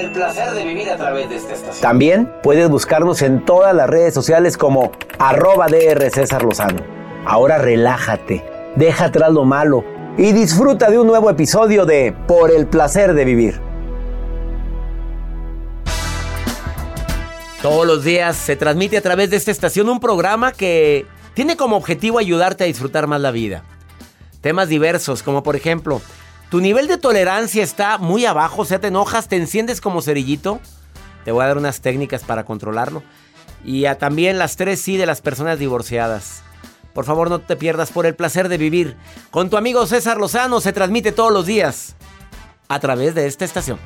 El placer de vivir a través de esta estación. También puedes buscarnos en todas las redes sociales como arroba DR César Lozano. Ahora relájate, deja atrás lo malo y disfruta de un nuevo episodio de Por el placer de vivir. Todos los días se transmite a través de esta estación un programa que tiene como objetivo ayudarte a disfrutar más la vida. Temas diversos, como por ejemplo, ¿tu nivel de tolerancia está muy abajo? O sea, te enojas, te enciendes como cerillito. Te voy a dar unas técnicas para controlarlo. Y a también las tres sí de las personas divorciadas. Por favor, no te pierdas por el placer de vivir. Con tu amigo César Lozano se transmite todos los días a través de esta estación.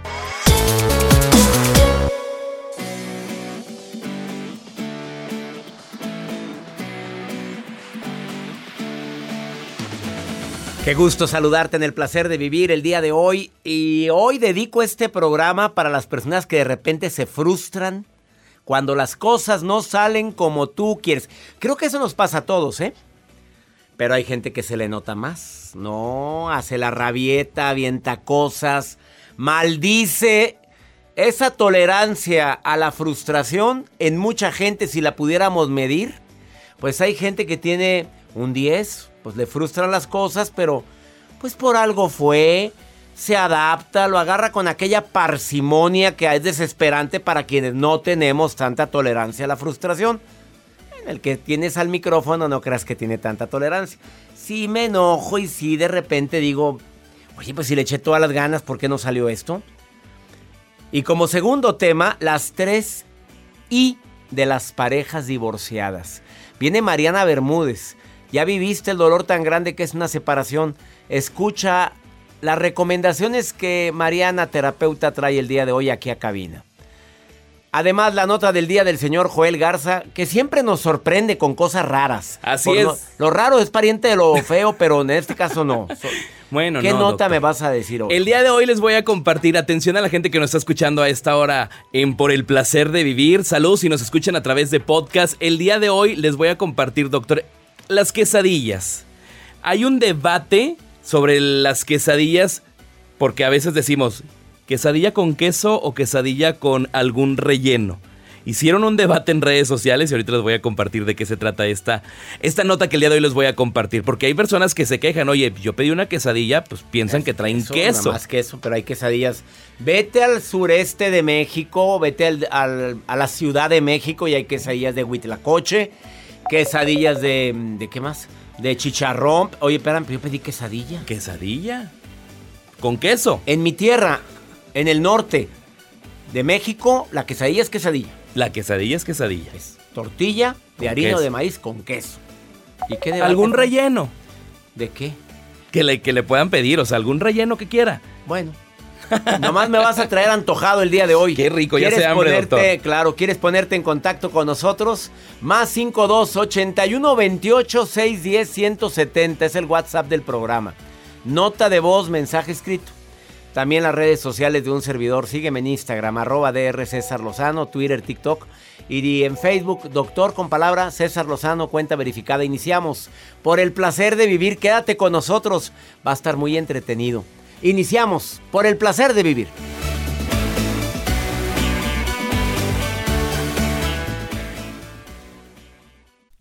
Qué gusto saludarte en el placer de vivir el día de hoy. Y hoy dedico este programa para las personas que de repente se frustran cuando las cosas no salen como tú quieres. Creo que eso nos pasa a todos, ¿eh? Pero hay gente que se le nota más. No, hace la rabieta, avienta cosas, maldice. Esa tolerancia a la frustración en mucha gente, si la pudiéramos medir, pues hay gente que tiene un 10, pues le frustran las cosas, pero pues por algo fue, se adapta, lo agarra con aquella parsimonia que es desesperante para quienes no tenemos tanta tolerancia a la frustración. En el que tienes al micrófono no creas que tiene tanta tolerancia. Si me enojo y si de repente digo, oye, pues si le eché todas las ganas, ¿por qué no salió esto? Y como segundo tema, las tres I de las parejas divorciadas. Viene Mariana Bermúdez. Ya viviste el dolor tan grande que es una separación. Escucha las recomendaciones que Mariana, terapeuta, trae el día de hoy aquí a cabina. Además, la nota del día del señor Joel Garza, que siempre nos sorprende con cosas raras. Así Por es. Lo, lo raro es pariente de lo feo, pero en este caso no. So- Bueno, ¿Qué no, nota doctor. me vas a decir hoy? El día de hoy les voy a compartir, atención a la gente que nos está escuchando a esta hora en Por el Placer de Vivir. Saludos si nos escuchan a través de podcast. El día de hoy les voy a compartir, doctor, las quesadillas. Hay un debate sobre las quesadillas porque a veces decimos, quesadilla con queso o quesadilla con algún relleno. Hicieron un debate en redes sociales y ahorita les voy a compartir de qué se trata esta, esta nota que el día de hoy les voy a compartir. Porque hay personas que se quejan, oye, yo pedí una quesadilla, pues piensan que traen Eso, queso. nada más queso, pero hay quesadillas. Vete al sureste de México, vete al- al- a la Ciudad de México y hay quesadillas de huitlacoche, quesadillas de... ¿De qué más? De chicharrón. Oye, espérame, yo pedí quesadilla. ¿Quesadilla? Con queso. En mi tierra, en el norte de México, la quesadilla es quesadilla. La quesadilla es quesadilla. Es tortilla de Con harina queso. de maíz con queso. ¿Y qué debate ¿Algún relleno ¿De qué? que le, que le puedan pedir? O sea, algún relleno que quiera. Bueno. Nomás me vas a traer antojado el día de hoy. Qué rico, ya ¿Quieres sé hambre, ponerte, doctor. Claro, ¿quieres ponerte en contacto con nosotros? Más 52 81 28 610 170 es el WhatsApp del programa. Nota de voz, mensaje escrito. También las redes sociales de un servidor. Sígueme en Instagram, arroba DR César Lozano, Twitter, TikTok. Y en Facebook, doctor con palabra César Lozano, cuenta verificada. Iniciamos. Por el placer de vivir, quédate con nosotros. Va a estar muy entretenido. Iniciamos. Por el placer de vivir.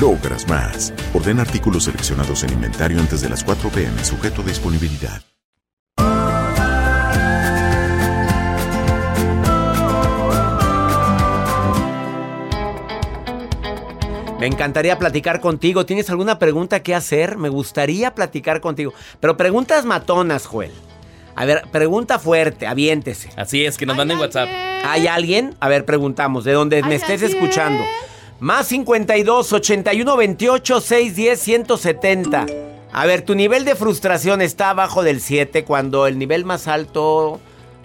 logras más. Orden artículos seleccionados en inventario antes de las 4 pm, sujeto a disponibilidad. Me encantaría platicar contigo. ¿Tienes alguna pregunta que hacer? Me gustaría platicar contigo. Pero preguntas matonas, Joel. A ver, pregunta fuerte, aviéntese. Así es, que nos manden WhatsApp. ¿Hay alguien? A ver, preguntamos, de donde me estés escuchando. Más 52 81 28 610 170. A ver, tu nivel de frustración está abajo del 7 cuando el nivel más alto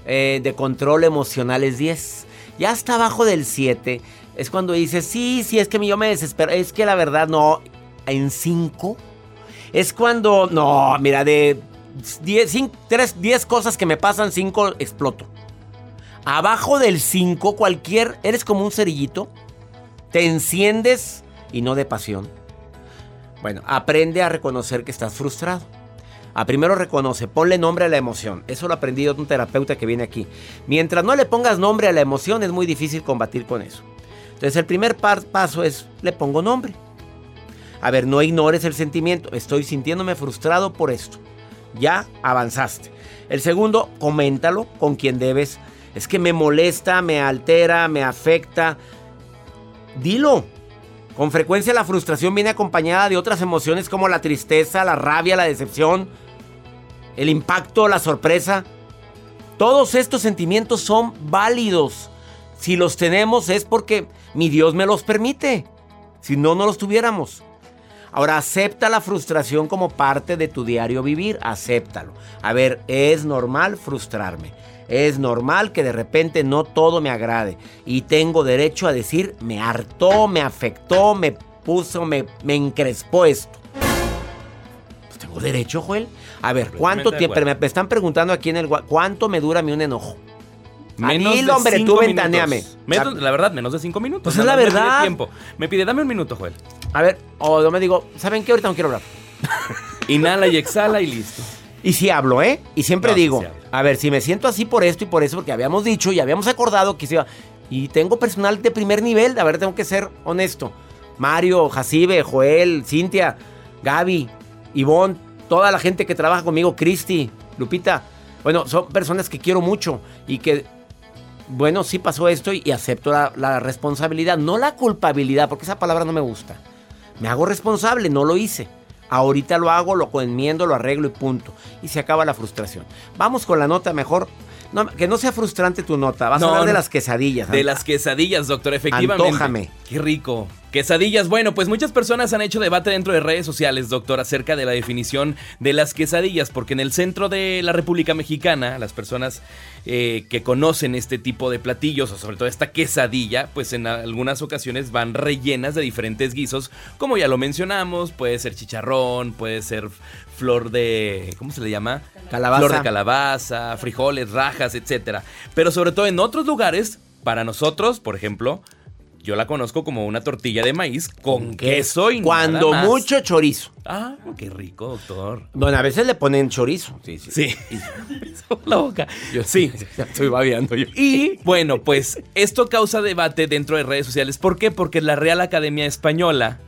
eh, de control emocional es 10. Ya está abajo del 7. Es cuando dices, sí, sí, es que yo me desespero. Es que la verdad no. En 5. Es cuando, no, mira, de 10, cosas que me pasan, 5 exploto. Abajo del 5, cualquier, eres como un cerillito. Te enciendes y no de pasión. Bueno, aprende a reconocer que estás frustrado. A primero reconoce, ponle nombre a la emoción. Eso lo aprendí de un terapeuta que viene aquí. Mientras no le pongas nombre a la emoción, es muy difícil combatir con eso. Entonces, el primer paso es, le pongo nombre. A ver, no ignores el sentimiento. Estoy sintiéndome frustrado por esto. Ya avanzaste. El segundo, coméntalo con quien debes. Es que me molesta, me altera, me afecta. Dilo. Con frecuencia la frustración viene acompañada de otras emociones como la tristeza, la rabia, la decepción, el impacto, la sorpresa. Todos estos sentimientos son válidos. Si los tenemos es porque mi Dios me los permite. Si no, no los tuviéramos. Ahora, acepta la frustración como parte de tu diario vivir. Acéptalo. A ver, es normal frustrarme. Es normal que de repente no todo me agrade. Y tengo derecho a decir, me hartó, me afectó, me puso, me, me encrespó esto. Pues tengo derecho, Joel. A ver, ¿cuánto tiempo? Me, están preguntando aquí en el... ¿Cuánto me dura a mí un enojo? Menos de hombre, cinco tú ventaneame. Menos- la verdad, menos de cinco minutos. Pues es la más me pide verdad. tiempo. Me pide, dame un minuto, Joel. A ver, o yo me digo, ¿saben qué? Ahorita no quiero hablar. Inhala y exhala y listo. Y si hablo, ¿eh? Y siempre No, digo, a ver, si me siento así por esto y por eso, porque habíamos dicho y habíamos acordado que se iba. Y tengo personal de primer nivel, a ver, tengo que ser honesto. Mario, Jacibe, Joel, Cintia, Gaby, Ivonne, toda la gente que trabaja conmigo, Cristi, Lupita. Bueno, son personas que quiero mucho y que bueno, sí pasó esto y, y acepto la, la responsabilidad, no la culpabilidad, porque esa palabra no me gusta. Me hago responsable, no lo hice. Ahorita lo hago, lo enmiendo, lo arreglo y punto. Y se acaba la frustración. Vamos con la nota mejor. No, que no sea frustrante tu nota. Vas No, a hablar de las quesadillas. De las quesadillas, doctor, efectivamente. Antójame. Qué rico. Quesadillas. Bueno, pues muchas personas han hecho debate dentro de redes sociales, doctor, acerca de la definición de las quesadillas, porque en el centro de la República Mexicana, las personas eh, que conocen este tipo de platillos, o sobre todo esta quesadilla, pues en algunas ocasiones van rellenas de diferentes guisos, como ya lo mencionamos, puede ser chicharrón, puede ser flor de... ¿Cómo se le llama? Calabaza. Flor de calabaza, frijoles, rajas, etcétera. Pero sobre todo en otros lugares, para nosotros, por ejemplo, yo la conozco como una tortilla de maíz con queso y Cuando nada más. mucho chorizo. Ah, qué rico, doctor. Bueno, a veces le ponen chorizo. Sí, sí. Sí. la boca. sí. Ya estoy babeando yo. Y bueno, pues esto causa debate dentro de redes sociales. ¿Por qué? Porque la Real Academia Española,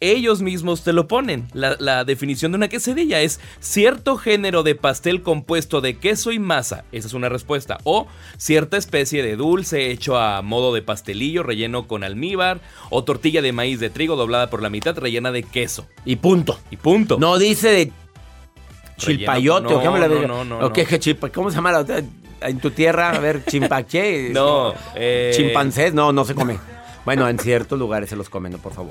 ellos mismos te lo ponen. La, la definición de una quesadilla es cierto género de pastel compuesto de queso y masa. Esa es una respuesta. O cierta especie de dulce hecho a modo de pastelillo relleno con almíbar. O tortilla de maíz de trigo doblada por la mitad rellena de queso. Y punto. Y punto. No dice de chilpayote no, o qué me la no, no, no, ¿O qué, no. qué chilpa- ¿Cómo se llama la otra? En tu tierra, a ver, chimpaché. No, eh, Chimpancés, no, no se come. Bueno, en ciertos lugares se los comen, no, por favor.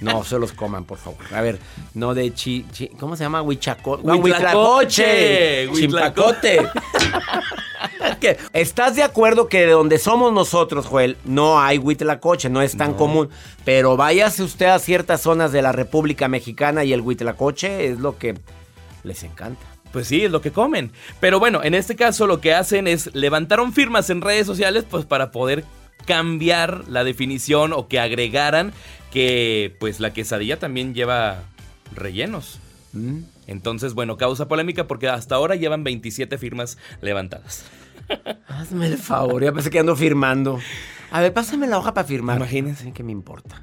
No se los coman, por favor. A ver, no de chi, chi- ¿cómo se llama? Huichaco, no, Huitlacoche. Chimpacote. ¿Estás de acuerdo que de donde somos nosotros, Joel, no hay huitlacoche, no es tan común? Pero váyase usted a ciertas zonas de la República Mexicana y el huitlacoche es lo que les encanta. Pues sí, es lo que comen. Pero bueno, en este caso lo que hacen es levantaron firmas en redes sociales pues para poder cambiar la definición o que agregaran que pues la quesadilla también lleva rellenos. Mm. Entonces, bueno, causa polémica porque hasta ahora llevan 27 firmas levantadas. Hazme el favor, ya pensé que ando firmando. A ver, pásame la hoja para firmar. Imagínense. ¿Qué me importa?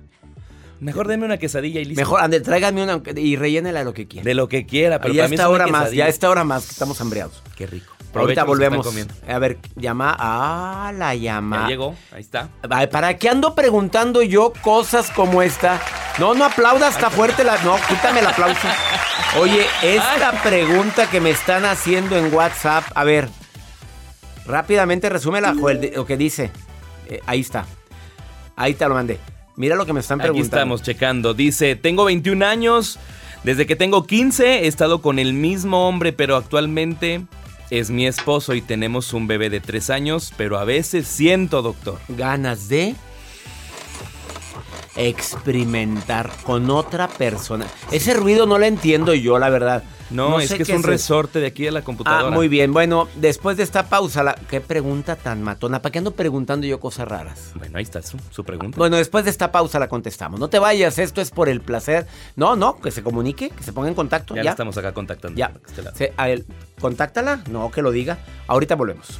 Mejor deme una quesadilla y listo. Mejor, ande, tráigame una y rellénela de lo que quiera. De lo que quiera, pero ya para mí hora más, ya esta hora más, que estamos hambriados. Qué rico. Ahorita volvemos. A ver, llama. Ah, la llama. Ya llegó, ahí está. ¿Para qué ando preguntando yo cosas como esta? No, no aplaudas, está fuerte la. No, quítame el aplauso. Oye, esta pregunta que me están haciendo en WhatsApp, a ver, rápidamente resúmela, Joel, lo que dice. Eh, ahí está. Ahí te lo mandé. Mira lo que me están Aquí preguntando. estamos checando. Dice, tengo 21 años. Desde que tengo 15 he estado con el mismo hombre, pero actualmente es mi esposo y tenemos un bebé de 3 años, pero a veces siento, doctor. Ganas de experimentar con otra persona. Ese ruido no lo entiendo yo, la verdad. No, es sé que es un resorte de aquí de la computadora. Ah, muy bien. Bueno, después de esta pausa, la... qué pregunta tan matona. ¿Para qué ando preguntando yo cosas raras? Bueno, ahí está su, su pregunta. Bueno, después de esta pausa la contestamos. No te vayas, esto es por el placer. No, no, que se comunique, que se ponga en contacto. ya, Ya, estamos acá contactando. ya. Este lado. Se- a él, contáctala, no, que lo diga. Ahorita volvemos.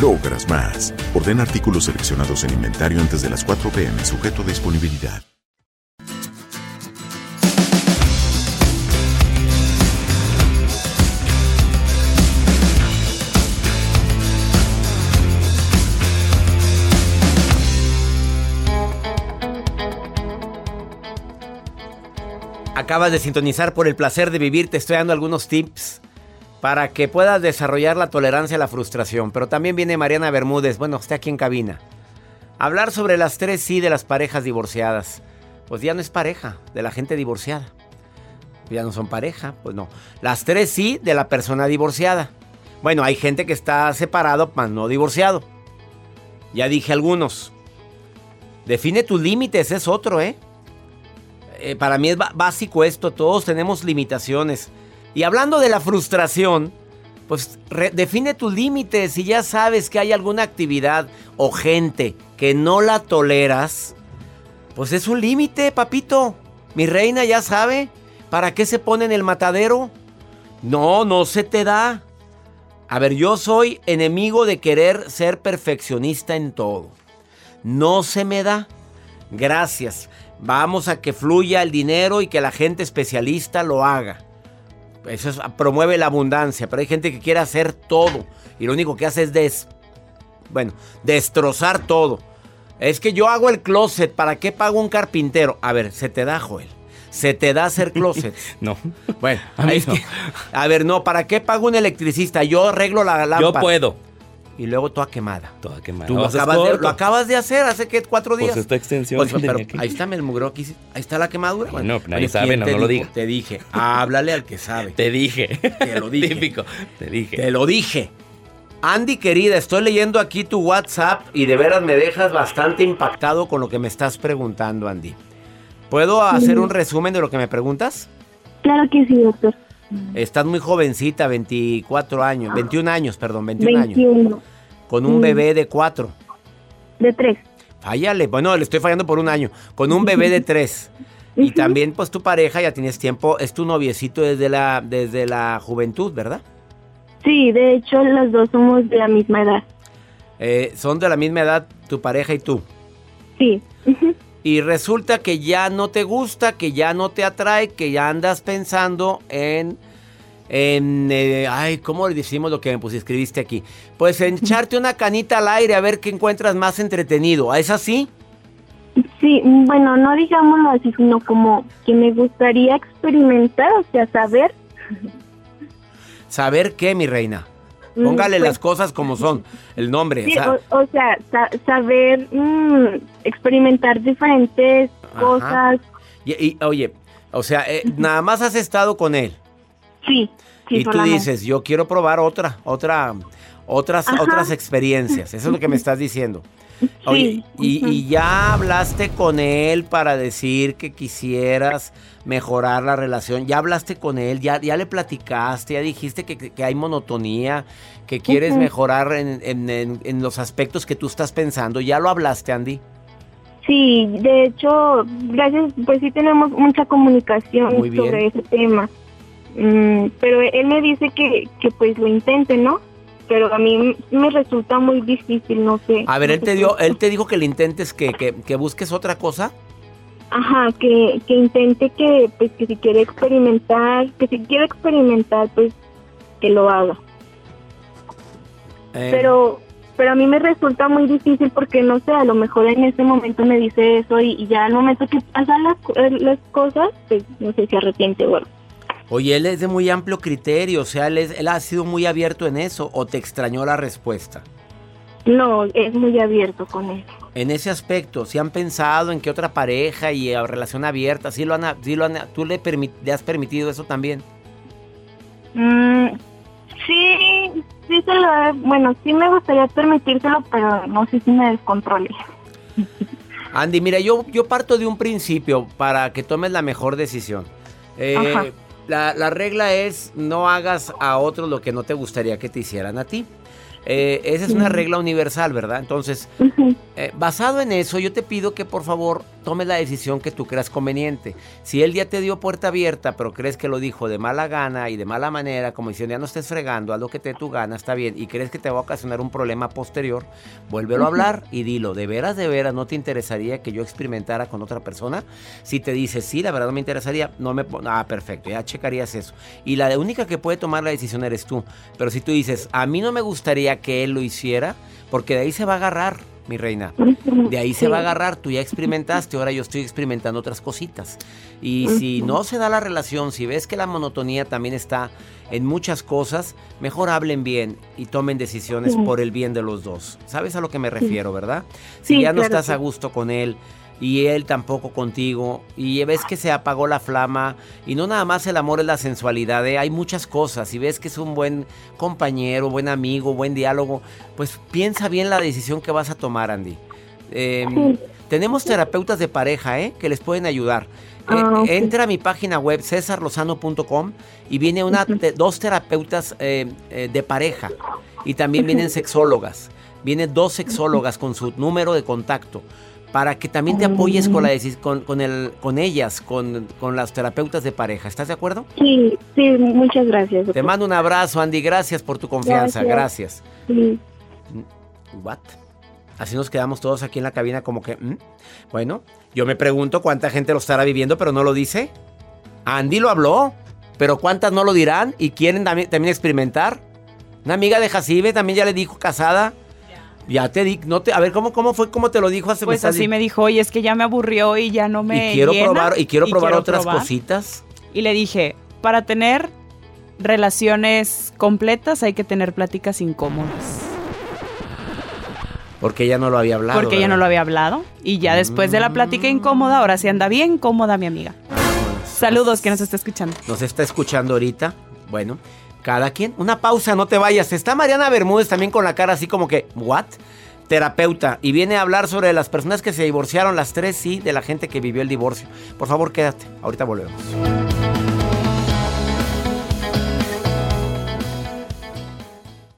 logras más. Orden artículos seleccionados en inventario antes de las 4 pm, sujeto a disponibilidad. Acabas de sintonizar por el placer de vivir. Te estoy dando algunos tips para que puedas desarrollar la tolerancia a la frustración. Pero también viene Mariana Bermúdez, bueno, está aquí en cabina. Hablar sobre las tres sí de las parejas divorciadas. Pues ya no es pareja de la gente divorciada. Ya no son pareja, pues no. Las tres sí de la persona divorciada. Bueno, hay gente que está separado, mas no divorciado. Ya dije algunos. Define tus límites, es otro, ¿eh? eh para mí es básico esto, todos tenemos limitaciones. Y hablando de la frustración, pues define tus límites. Si ya sabes que hay alguna actividad o gente que no la toleras, pues es un límite, papito. Mi reina ya sabe. ¿Para qué se pone en el matadero? No, no se te da. A ver, yo soy enemigo de querer ser perfeccionista en todo. No se me da. Gracias. Vamos a que fluya el dinero y que la gente especialista lo haga. Eso promueve la abundancia, pero hay gente que quiere hacer todo y lo único que hace es des, bueno, destrozar todo. Es que yo hago el closet, ¿para qué pago un carpintero? A ver, se te da, Joel. Se te da hacer closet. no. Bueno, a, a ver, no, ¿para qué pago un electricista? Yo arreglo la lámpara. Yo puedo y luego toda quemada. Toda quemada. Tú lo acabas, de, hacer hace que cuatro días. Pues esta extensión. Pues, pero ahí está el mugro aquí. Ahí está la quemadura. Bueno, nadie sabe, no, no lo diga. Te dije, háblale al que sabe. Te dije. Te lo dije. Típico. Te dije. Te lo dije. Andy, querida, estoy leyendo aquí tu WhatsApp y de veras me dejas bastante impactado con lo que me estás preguntando, Andy. ¿Puedo hacer un resumen de lo que me preguntas? Claro que sí, doctor. Estás muy jovencita, 24 años, 21 años, perdón, 21, 21. años con un bebé de cuatro. De tres. Fállale, bueno, le estoy fallando por un año. Con un bebé de tres. Y también, pues tu pareja ya tienes tiempo, es tu noviecito desde la, desde la juventud, ¿verdad? Sí, de hecho, los dos somos de la misma edad. Eh, ¿Son de la misma edad tu pareja y tú? Sí. Y resulta que ya no te gusta, que ya no te atrae, que ya andas pensando en en, eh, ay, ¿cómo le decimos lo que me pues, escribiste aquí? Pues en echarte una canita al aire a ver qué encuentras más entretenido. ¿Es así? Sí, bueno, no digámoslo así, sino como que me gustaría experimentar, o sea, saber. ¿Saber qué, mi reina? Mm, Póngale las pues, cosas como son, el nombre. o, sea, saber mm, experimentar diferentes cosas. Y, oye, o sea, eh, nada más has estado con él. Sí. y tú dices, yo quiero probar otra, otra, otras, otras experiencias. Eso es lo que me estás diciendo. Oye, y, ya hablaste con él para decir que quisieras mejorar la relación. Ya hablaste con él, ya, ya le platicaste, ya dijiste que, hay monotonía, que quieres mejorar en, los aspectos que tú estás pensando. ¿Ya lo hablaste, Andy? Sí, de hecho, gracias, pues sí tenemos mucha comunicación sobre ese tema. Mm, pero él me dice que, que pues lo intente, ¿no? Pero a mí me resulta muy difícil, no sé. A ver, él te dio, él te dijo que le intentes, que, que, busques otra cosa. Ajá, que, que intente que, pues, que si quiere experimentar, que si quiere experimentar, pues, que lo haga. Eh. Pero, pero a mí me resulta muy difícil porque, no sé, a lo mejor en ese momento me dice eso y, ya al momento que pasan las, las cosas, pues, no sé si arrepiente o algo. Oye, él es de muy amplio criterio, o sea, él, él ha sido muy abierto en eso, o te extrañó la respuesta. No, es muy abierto con eso. En ese aspecto, si han pensado en qué otra pareja y relación abierta, ¿sí lo han, lo han, ¿tú le, has permitido eso también? Mm, sí, sí, sí se lo, bueno, sí me gustaría permitírselo, pero no sé si me descontrole. Andy, mira, yo, yo parto de un principio para que tomes la mejor decisión. Eh, la, la, regla es no hagas a otros lo que no te gustaría que te hicieran a ti. Eh, esa es una regla universal, ¿verdad? Entonces, eh, basado en eso, yo te pido que por favor tomes la decisión que tú creas conveniente. Si él ya te dio puerta abierta, pero crees que lo dijo de mala gana y de mala manera, como diciendo ya no estés fregando, haz lo que te dé tu gana, está bien, y crees que te va a ocasionar un problema posterior, vuélvelo a hablar y dilo, ¿de veras, de veras no te interesaría que yo experimentara con otra persona? Si te dice, sí, la verdad no me interesaría, no me... Ah, perfecto, ya checarías eso. Y la única que puede tomar la decisión eres tú. Pero si tú dices, a mí no me gustaría que él lo hiciera, porque de ahí se va a agarrar mi reina. De ahí se va a agarrar, tú ya experimentaste, ahora yo estoy experimentando otras cositas. Y si no se da la relación, si ves que la monotonía también está en muchas cosas, mejor hablen bien y tomen decisiones por el bien de los dos. ¿Sabes a lo que me refiero, verdad? Si ya no estás a gusto con él, y él tampoco contigo y ves que se apagó la flama y no nada más el amor es la sensualidad, ¿eh? hay muchas cosas y ves que es un buen compañero, buen amigo, buen diálogo, pues piensa bien la decisión que vas a tomar, Andy. Em, tenemos terapeutas de pareja ¿eh? que les pueden ayudar. Eh, ah, entra a mi página web cesarlozano.com y viene una, dos terapeutas eh, de pareja y también vienen sexólogas. Vienen dos sexólogas con su número de contacto para que también te apoyes con, la con, con, el, con ellas, con, con las terapeutas de pareja. ¿Estás de acuerdo? Sí, sí, muchas gracias. Te mando un abrazo, Andy. Gracias por tu confianza. Gracias. Sí. ¿What? Así nos quedamos todos aquí en la cabina como que... Bueno, yo me pregunto cuánta gente lo estará viviendo, pero no lo dice. Andy lo habló, pero cuántas no lo dirán y quieren también, también experimentar. Una amiga de Jacibe también ya le dijo casada ya te di, no te, a ver cómo cómo fue, cómo te lo dijo hace Pues así me dijo, oye, es que ya me aburrió y ya no me y quiero probar y quiero probar otras cositas. Y le dije, para tener relaciones completas hay que tener pláticas incómodas. Porque ella no lo había hablado. Porque ella no lo había hablado. Y ya después de la plática incómoda, ahora sí anda bien cómoda mi amiga. Saludos que nos está escuchando. Nos está escuchando ahorita. Bueno, cada quien. Una pausa, no te vayas. Está Mariana Bermúdez también con la cara así como que, ¿what? Terapeuta. Y viene a hablar sobre las personas que se divorciaron, las tres, sí, de la gente que vivió el divorcio. Por favor, quédate. Ahorita volvemos.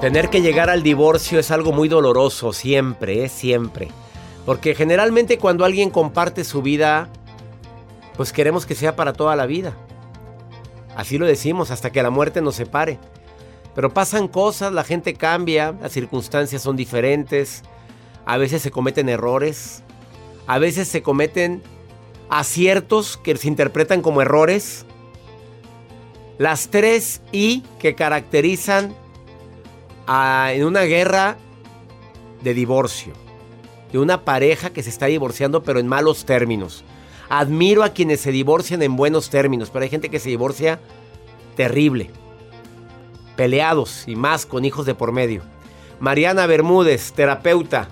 Tener que llegar al divorcio es algo muy doloroso, siempre, es siempre. Porque generalmente cuando alguien comparte su vida, pues queremos que sea para toda la vida. Así lo decimos, hasta que la muerte nos separe. Pero pasan cosas, la gente cambia, las circunstancias son diferentes. a veces se cometen errores, a veces se cometen aciertos que se interpretan como errores. Las tres I que caracterizan en una guerra de divorcio, de una pareja que se está divorciando pero en malos términos. Admiro a quienes se divorcian en buenos términos, pero hay gente que se divorcia terrible, peleados y más con hijos de por medio. Mariana Bermúdez, terapeuta,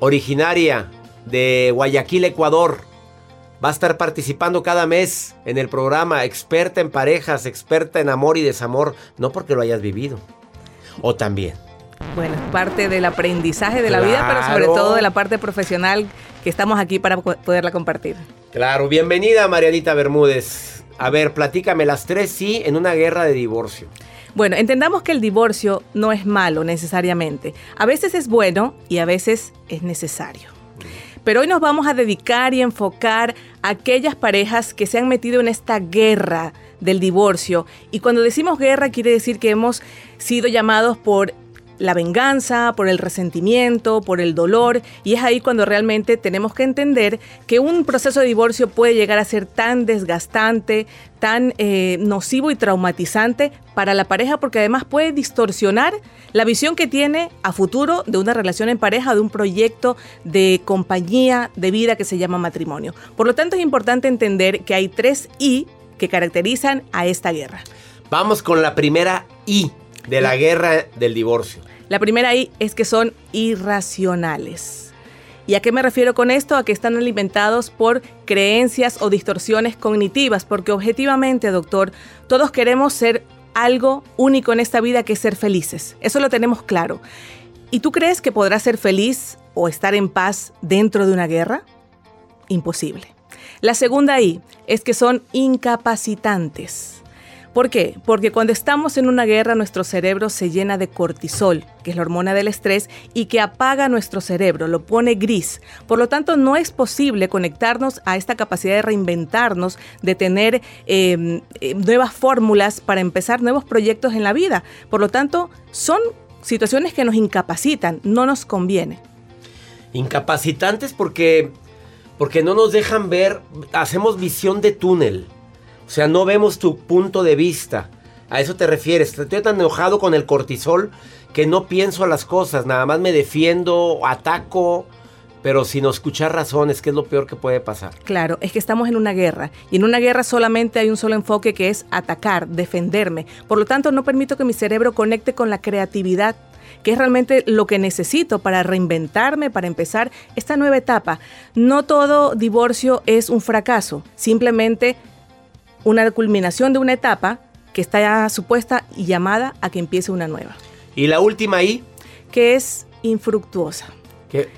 originaria de Guayaquil, Ecuador. Va a estar participando cada mes en el programa, experta en parejas, experta en amor y desamor, no porque lo hayas vivido. O también. Bueno, parte del aprendizaje de la vida, pero sobre todo de la parte profesional que estamos aquí para poderla compartir. Claro, bienvenida Marianita Bermúdez. A ver, platícame las tres sí en una guerra de divorcio. Bueno, entendamos que el divorcio no es malo necesariamente. A veces es bueno y a veces es necesario. Pero hoy nos vamos a dedicar y enfocar a aquellas parejas que se han metido en esta guerra del divorcio. Y cuando decimos guerra quiere decir que hemos sido llamados por la venganza, por el resentimiento, por el dolor, y es ahí cuando realmente tenemos que entender que un proceso de divorcio puede llegar a ser tan desgastante, tan eh, nocivo y traumatizante para la pareja, porque además puede distorsionar la visión que tiene a futuro de una relación en pareja, de un proyecto de compañía de vida que se llama matrimonio. Por lo tanto, es importante entender que hay tres I que caracterizan a esta guerra. Vamos con la primera I de la guerra del divorcio. La primera I es que son irracionales. ¿Y a qué me refiero con esto? A que están alimentados por creencias o distorsiones cognitivas, porque objetivamente, doctor, todos queremos ser algo único en esta vida que es ser felices. Eso lo tenemos claro. ¿Y tú crees que podrás ser feliz o estar en paz dentro de una guerra? Imposible. La segunda I es que son incapacitantes. ¿Por qué? Porque cuando estamos en una guerra nuestro cerebro se llena de cortisol, que es la hormona del estrés, y que apaga nuestro cerebro, lo pone gris. Por lo tanto, no es posible conectarnos a esta capacidad de reinventarnos, de tener em, em, nuevas fórmulas para empezar nuevos proyectos en la vida. Por lo tanto, son situaciones que nos incapacitan, no nos conviene. Incapacitantes porque, porque no nos dejan ver, hacemos visión de túnel. O sea, no vemos tu punto de vista. A eso te refieres. Estoy tan enojado con el cortisol que no pienso a las cosas. Nada más me defiendo, ataco, pero sin escuchar razones, que es lo peor que puede pasar. Claro, es que estamos en una guerra. Y en una guerra solamente hay un solo enfoque que es atacar, defenderme. Por lo tanto, no permito que mi cerebro conecte con la creatividad que es realmente lo que necesito para reinventarme, para empezar esta nueva etapa. No todo divorcio es un fracaso, simplemente una culminación de una etapa que está ya supuesta y llamada a que empiece una nueva. ¿Y la última ahí? Que es infructuosa.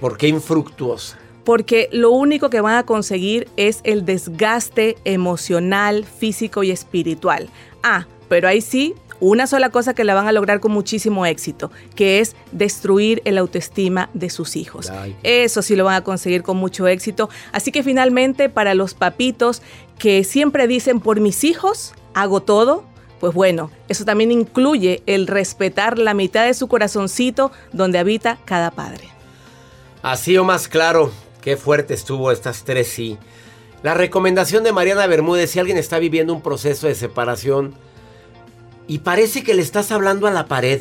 ¿Por qué infructuosa? Porque lo único que van a conseguir es el desgaste emocional, físico y espiritual. Ah, pero ahí sí una sola cosa que la van a lograr con muchísimo éxito, que es destruir el autoestima de sus hijos. Eso sí lo van a conseguir con mucho éxito. Así que finalmente para los papitos que siempre dicen por mis hijos hago todo, pues bueno, eso también incluye el respetar la mitad de su corazoncito donde habita cada padre. Así o más claro, qué fuerte estuvo estas tres sí. La recomendación de Mariana Bermúdez, si alguien está viviendo un proceso de separación, y parece que le estás hablando a la pared.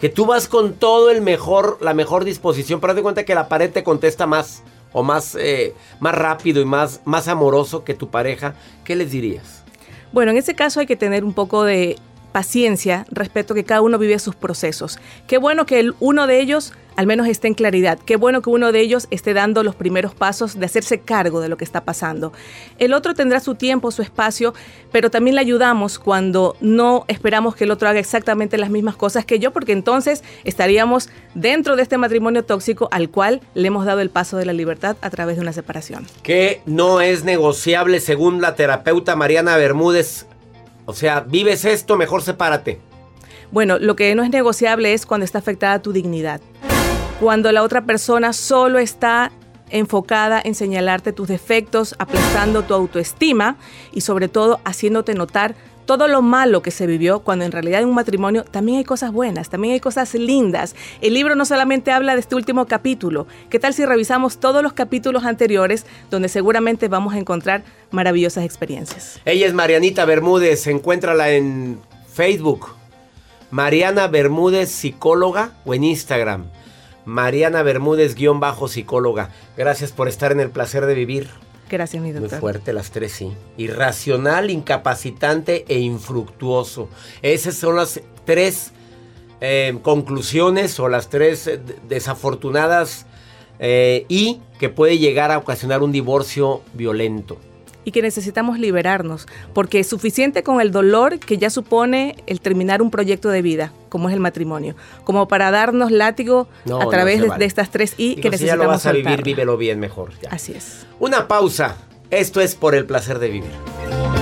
Que tú vas con todo el mejor, la mejor disposición, pero haz de cuenta que la pared te contesta más o más, eh, más rápido y más, más amoroso que tu pareja. ¿Qué les dirías? Bueno, en ese caso hay que tener un poco de paciencia respecto a que cada uno vive sus procesos. Qué bueno que el, uno de ellos al menos esté en claridad. Qué bueno que uno de ellos esté dando los primeros pasos de hacerse cargo de lo que está pasando. El otro tendrá su tiempo, su espacio, pero también le ayudamos cuando no esperamos que el otro haga exactamente las mismas cosas que yo, porque entonces estaríamos dentro de este matrimonio tóxico al cual le hemos dado el paso de la libertad a través de una separación. Que no es negociable según la terapeuta Mariana Bermúdez. O sea, vives esto, mejor sepárate. Bueno, lo que no es negociable es cuando está afectada tu dignidad cuando la otra persona solo está enfocada en señalarte tus defectos, aplastando tu autoestima y sobre todo haciéndote notar todo lo malo que se vivió, cuando en realidad en un matrimonio también hay cosas buenas, también hay cosas lindas. El libro no solamente habla de este último capítulo, ¿qué tal si revisamos todos los capítulos anteriores donde seguramente vamos a encontrar maravillosas experiencias? Ella es Marianita Bermúdez, encuéntrala en Facebook. Mariana Bermúdez, psicóloga, o en Instagram. Mariana Bermúdez, guion bajo psicóloga. Gracias por estar en el placer de vivir. Gracias, mi doctor. Muy fuerte las tres, sí. Irracional, incapacitante e infructuoso. Esas son las tres eh, conclusiones o las tres eh, desafortunadas eh, y que puede llegar a ocasionar un divorcio violento y que necesitamos liberarnos, porque es suficiente con el dolor que ya supone el terminar un proyecto de vida, como es el matrimonio, como para darnos látigo a través de, estas tres I que necesitamos. Si ya lo vas a vivir, vívelo bien mejor. Así es. Una pausa. Esto es por el placer de vivir.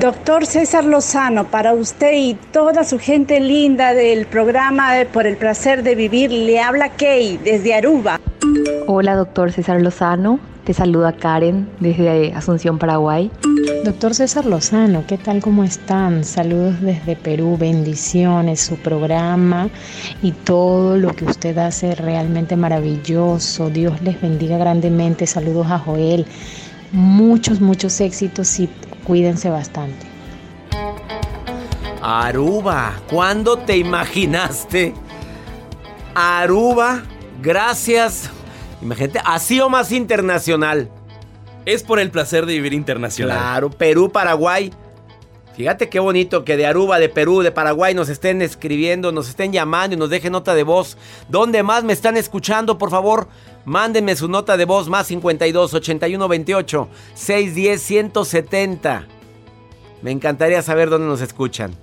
Doctor César Lozano, para usted y toda su gente linda del programa Por el placer de vivir, le habla Kay desde Aruba. Hola, doctor César Lozano. Te saluda Karen desde Asunción, Paraguay. Doctor César Lozano, ¿qué tal? ¿Cómo están? Saludos desde Perú, bendiciones, su programa y todo lo que usted hace realmente maravilloso. Dios les bendiga grandemente. Saludos a Joel. Muchos, muchos éxitos y cuídense bastante. Aruba, ¿cuándo te imaginaste? Aruba, gracias. Imagínate, así o más internacional. Es por el placer de vivir internacional. Claro, Perú, Paraguay. Fíjate qué bonito que de Aruba, de Perú, de Paraguay nos estén escribiendo, nos estén llamando y nos dejen nota de voz. ¿Dónde más me están escuchando? Por favor, mándenme su nota de voz más 52 81 28 610 170. Me encantaría saber dónde nos escuchan.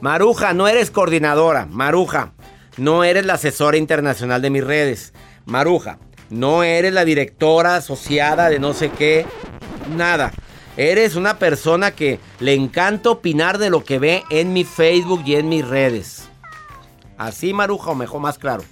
Maruja, no eres coordinadora. Maruja, no eres la asesora internacional de mis redes. Maruja, no eres la directora asociada de no sé qué. Nada. Eres una persona que le encanta opinar de lo que ve en mi Facebook y en mis redes. Así, Maruja, o mejor más claro.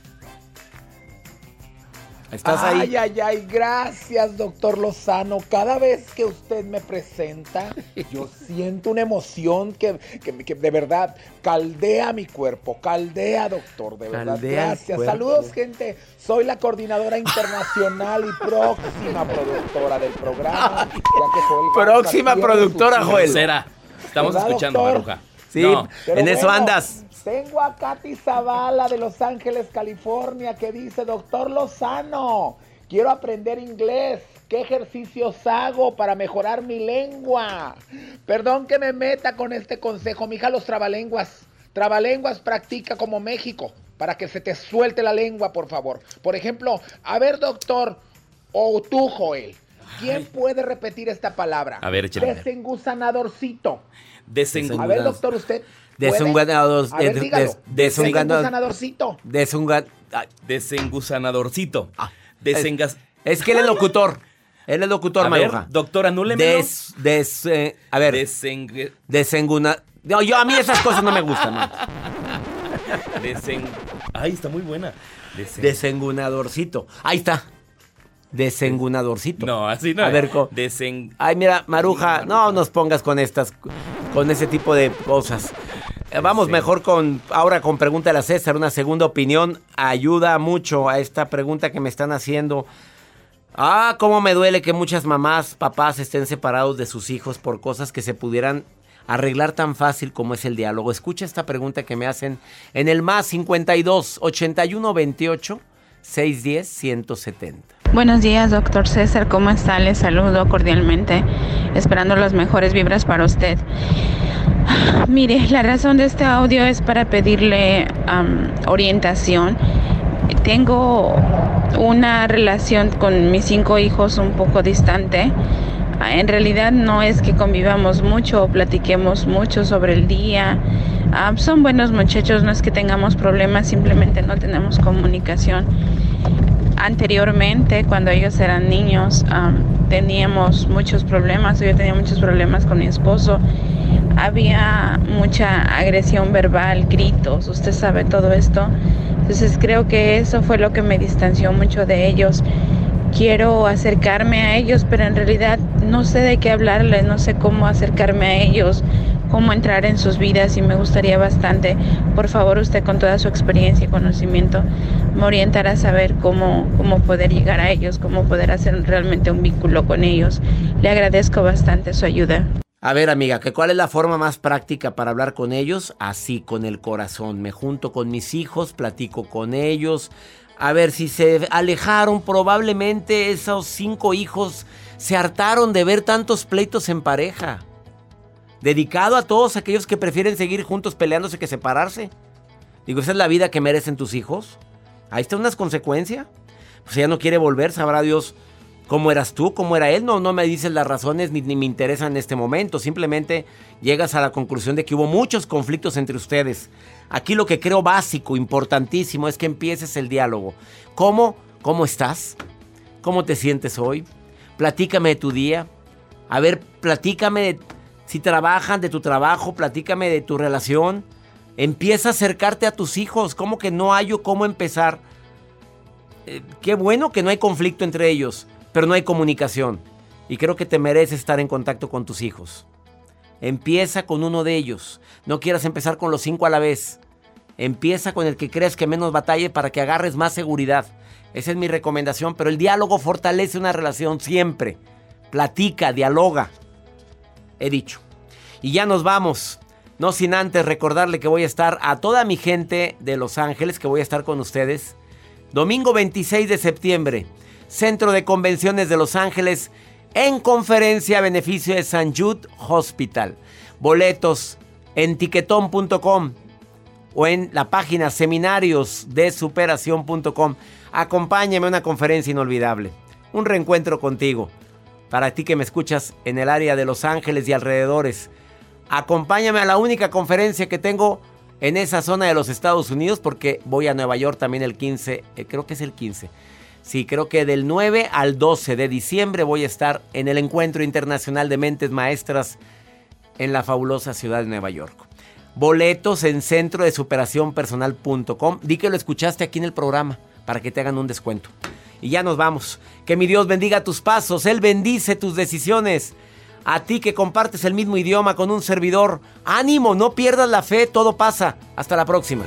¿Estás ahí? Ay, ay, ay, gracias, doctor Lozano. Cada vez que usted me presenta, yo siento una emoción que, de verdad caldea mi cuerpo, caldea, doctor, de verdad. gracias. Saludos, gente. Soy la coordinadora internacional y próxima productora del programa. próxima productora, Joel. Será. Estamos escuchando, Maruja. Sí, en eso andas. Tengo a Katy Zavala de Los Ángeles, California, que dice, doctor Lozano, quiero aprender inglés. ¿Qué ejercicios hago para mejorar mi lengua? Perdón que me meta con este consejo, mija, los trabalenguas. Trabalenguas practica como México, para que se te suelte la lengua, por favor. Por ejemplo, a ver, doctor, o tú, Joel, ¿quién puede repetir esta palabra? A ver, échale. Desengusanadorcito. Desengu- A ver, doctor, usted. Ver, dígalo. des- desunganador- Desengusanadorcito. Desengusanadorcito. Desengas... Es que él es locutor. Él es locutor, A ver, Maruja. doctor, anúlemelo. Des, des, eh, a ver. Desengue- Desenguna. No, yo a mí esas cosas no me gustan, no. Desen... Ay, está muy buena. Desen- Desengunadorcito. Ahí está. Desengunadorcito. No, así no. A ver, co- Desen... Ay, mira, Maruja, no nos pongas con estas, con ese tipo de cosas. Eh, Vamos mejor con, ahora con Pregúntale a César, una segunda opinión. Ayuda mucho a esta pregunta que me están haciendo. Ah, cómo me duele que muchas mamás, papás estén separados de sus hijos por cosas que se pudieran arreglar tan fácil como es el diálogo. Escucha esta pregunta que me hacen en el más 52 81 28 610 170. Buenos días, doctor César. ¿Cómo está? Le saludo cordialmente, esperando las mejores vibras para usted. Mire, la razón de este audio es para pedirle am, orientación. Tengo una relación con mis cinco hijos un poco distante. Ah, En realidad no es que convivamos mucho o platiquemos mucho sobre el día. Ah, son buenos muchachos, no es que tengamos problemas, simplemente no tenemos comunicación. Anteriormente, cuando ellos eran niños, am, teníamos muchos problemas, yo tenía muchos problemas con mi esposo. Había mucha agresión verbal, gritos, usted sabe todo esto. Entonces creo que eso fue lo que me distanció mucho de ellos. Quiero acercarme a ellos, pero en realidad no sé de qué hablarles, no sé cómo acercarme a ellos, cómo entrar en sus vidas y me gustaría bastante, por favor usted con toda su experiencia y conocimiento, me orientará a saber cómo, cómo poder llegar a ellos, cómo poder hacer realmente un vínculo con ellos. Le agradezco bastante su ayuda. A ver, amiga, ¿que ¿cuál es la forma más práctica para hablar con ellos? Así, con el corazón. Me junto con mis hijos, platico con ellos. A ver, si se alejaron, probablemente esos cinco hijos se hartaron de ver tantos pleitos en pareja. Dedicado a todos aquellos que prefieren seguir juntos peleándose que separarse. Digo, ¿esa es la vida que merecen tus hijos? Ahí está unas consecuencias. Pues ella no quiere volver, sabrá Dios cómo eras tú, cómo era él. No, no me dices las razones ni, ni me interesan en este momento. Simplemente llegas a la conclusión de que hubo muchos conflictos entre ustedes. Aquí lo que creo básico, importantísimo, es que empieces el diálogo. ¿Cómo? ¿Cómo estás? ¿Cómo te sientes hoy? Platícame de tu día. A ver, platícame si trabajan, de tu trabajo, platícame de tu relación. Empieza a acercarte a tus hijos. ¿Cómo que no hay cómo empezar? Eh, qué bueno que no hay conflicto entre ellos, pero no hay comunicación. Y creo que te mereces estar en contacto con tus hijos. Empieza con uno de ellos. No quieras empezar con los cinco a la vez. Empieza con el que creas que menos batalle para que agarres más seguridad. Esa es mi recomendación, pero el diálogo fortalece una relación siempre. Platica, dialoga. He dicho. Y ya nos vamos. No sin antes recordarle que voy a estar a toda mi gente de Los Ángeles, que voy a estar con ustedes. Domingo 26 de septiembre, Centro de Convenciones de Los Ángeles, en conferencia a beneficio de San Jude Hospital. Boletos en tiquetón.com o en la página seminariosdesuperación.com. Acompáñame a una conferencia inolvidable. Un reencuentro contigo. Para ti que me escuchas en el área de Los Ángeles y alrededores. Acompáñame a la única conferencia que tengo en esa zona de los Estados Unidos porque voy a Nueva York también el 15, eh, creo que es el 15. Sí, creo que del 9 al 12 de diciembre voy a estar en el Encuentro Internacional de Mentes Maestras en la fabulosa ciudad de Nueva York. Boletos en centro de superaciónpersonal.com. Di que lo escuchaste aquí en el programa para que te hagan un descuento. Y ya nos vamos. Que mi Dios bendiga tus pasos. Él bendice tus decisiones. A ti que compartes el mismo idioma con un servidor. Ánimo, no pierdas la fe, todo pasa. Hasta la próxima.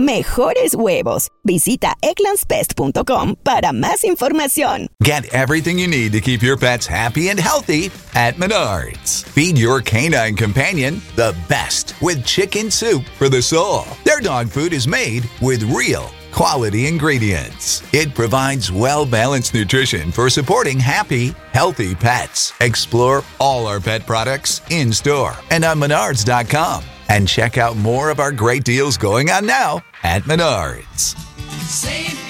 mejores huevos. Visita eclanspest.com para más información. Get everything you need to keep your pets happy and healthy at Menards. Feed your canine companion the best with chicken soup for the soul. Their dog food is made with real quality ingredients. It provides well balanced nutrition for supporting happy, healthy pets. Explore all our pet products in store and on menards.com. And check out more of our great deals going on now at Menards. Save